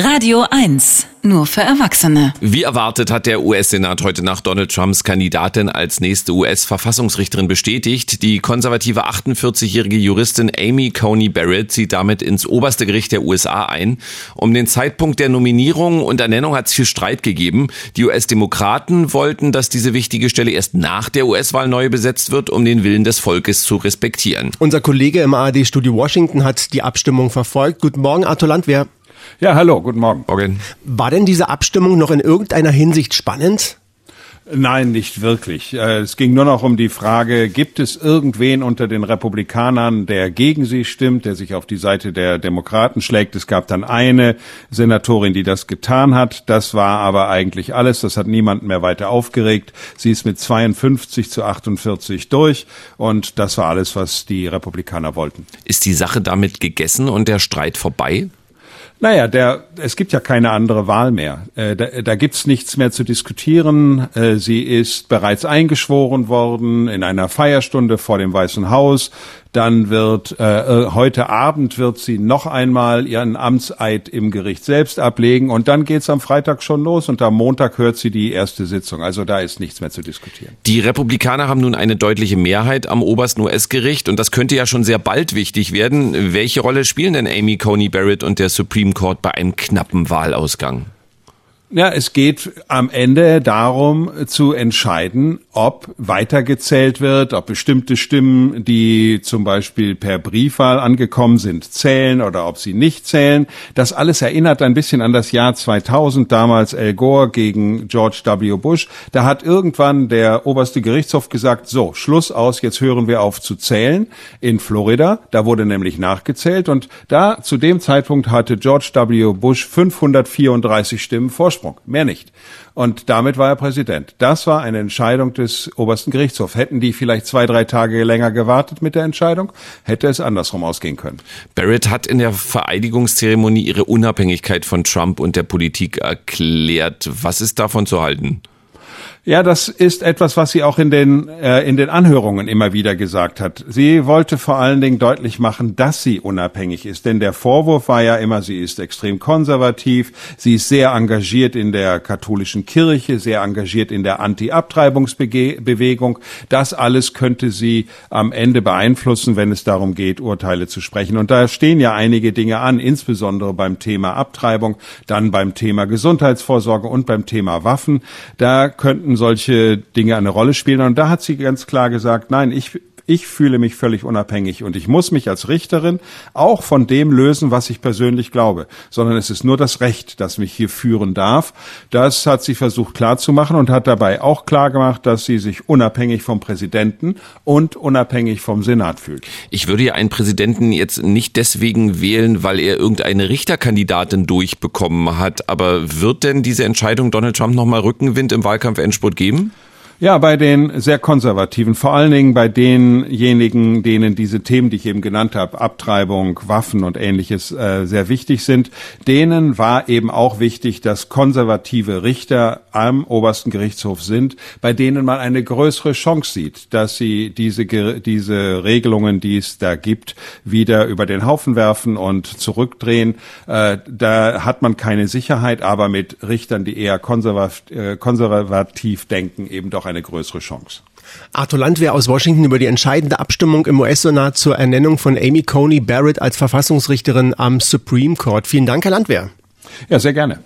Radio 1, nur für Erwachsene. Wie erwartet hat der US-Senat heute Nacht Donald Trumps Kandidatin als nächste US-Verfassungsrichterin bestätigt. Die konservative 48-jährige Juristin Amy Coney Barrett zieht damit ins oberste Gericht der USA ein. Um den Zeitpunkt der Nominierung und Ernennung hat es viel Streit gegeben. Die US-Demokraten wollten, dass diese wichtige Stelle erst nach der US-Wahl neu besetzt wird, um den Willen des Volkes zu respektieren. Unser Kollege im ARD-Studio Washington hat die Abstimmung verfolgt. Guten Morgen, Arthur Landwehr. Ja, hallo, guten Morgen. Morgen. War denn diese Abstimmung noch in irgendeiner Hinsicht spannend? Nein, nicht wirklich. Äh, es ging nur noch um die Frage, gibt es irgendwen unter den Republikanern, der gegen sie stimmt, der sich auf die Seite der Demokraten schlägt. Es gab dann eine Senatorin, die das getan hat. Das war aber eigentlich alles. Das hat niemanden mehr weiter aufgeregt. Sie ist mit 52 zu 48 durch und das war alles, was die Republikaner wollten. Ist die Sache damit gegessen und der Streit vorbei? Naja, der, es gibt ja keine andere Wahl mehr. Äh, da da gibt's nichts mehr zu diskutieren. Äh, sie ist bereits eingeschworen worden in einer Feierstunde vor dem Weißen Haus. Dann wird äh, äh, heute Abend wird sie noch einmal ihren Amtseid im Gericht selbst ablegen und dann geht's am Freitag schon los und am Montag hört sie die erste Sitzung. Also da ist nichts mehr zu diskutieren. Die Republikaner haben nun eine deutliche Mehrheit am obersten US-Gericht und das könnte ja schon sehr bald wichtig werden. Welche Rolle spielen denn Amy Coney Barrett und der Supreme Court bei einem knappen Wahlausgang? Ja, es geht am Ende darum zu entscheiden, ob weitergezählt wird, ob bestimmte Stimmen, die zum Beispiel per Briefwahl angekommen sind, zählen oder ob sie nicht zählen. Das alles erinnert ein bisschen an das Jahr 2000, damals Al Gore gegen George W. Bush. Da hat irgendwann der oberste Gerichtshof gesagt, so, Schluss aus, jetzt hören wir auf zu zählen. In Florida, da wurde nämlich nachgezählt und da zu dem Zeitpunkt hatte George W. Bush 534 Stimmen Vorsprung. Vorsprung, mehr nicht. Und damit war er Präsident. Das war eine Entscheidung des obersten Gerichtshofs. Hätten die vielleicht zwei, drei Tage länger gewartet mit der Entscheidung, hätte es andersrum ausgehen können. Barrett hat in der Vereidigungszeremonie ihre Unabhängigkeit von Trump und der Politik erklärt. Was ist davon zu halten? Ja, das ist etwas, was sie auch in den, äh, in den Anhörungen immer wieder gesagt hat. Sie wollte vor allen Dingen deutlich machen, dass sie unabhängig ist. Denn der Vorwurf war ja immer, sie ist extrem konservativ, sie ist sehr engagiert in der katholischen Kirche, sehr engagiert in der Anti-Abtreibungsbewegung. Das alles könnte sie am Ende beeinflussen, wenn es darum geht, Urteile zu sprechen. Und da stehen ja einige Dinge an, insbesondere beim Thema Abtreibung, dann beim Thema Gesundheitsvorsorge und beim Thema Waffen. Da könnten solche Dinge eine Rolle spielen. Und da hat sie ganz klar gesagt, nein, ich ich fühle mich völlig unabhängig und ich muss mich als Richterin auch von dem lösen, was ich persönlich glaube, sondern es ist nur das Recht, das mich hier führen darf. Das hat sie versucht klarzumachen und hat dabei auch klargemacht, dass sie sich unabhängig vom Präsidenten und unabhängig vom Senat fühlt. Ich würde ja einen Präsidenten jetzt nicht deswegen wählen, weil er irgendeine Richterkandidatin durchbekommen hat, aber wird denn diese Entscheidung Donald Trump nochmal Rückenwind im Wahlkampf-Endspurt geben? Ja, bei den sehr konservativen, vor allen Dingen bei denjenigen, denen diese Themen, die ich eben genannt habe, Abtreibung, Waffen und ähnliches äh, sehr wichtig sind, denen war eben auch wichtig, dass konservative Richter am obersten Gerichtshof sind, bei denen man eine größere Chance sieht, dass sie diese, diese Regelungen, die es da gibt, wieder über den Haufen werfen und zurückdrehen. Äh, da hat man keine Sicherheit, aber mit Richtern, die eher konservativ, äh, konservativ denken, eben doch eine größere Chance. Arthur Landwehr aus Washington über die entscheidende Abstimmung im US-Senat zur Ernennung von Amy Coney Barrett als Verfassungsrichterin am Supreme Court. Vielen Dank, Herr Landwehr. Ja, sehr gerne.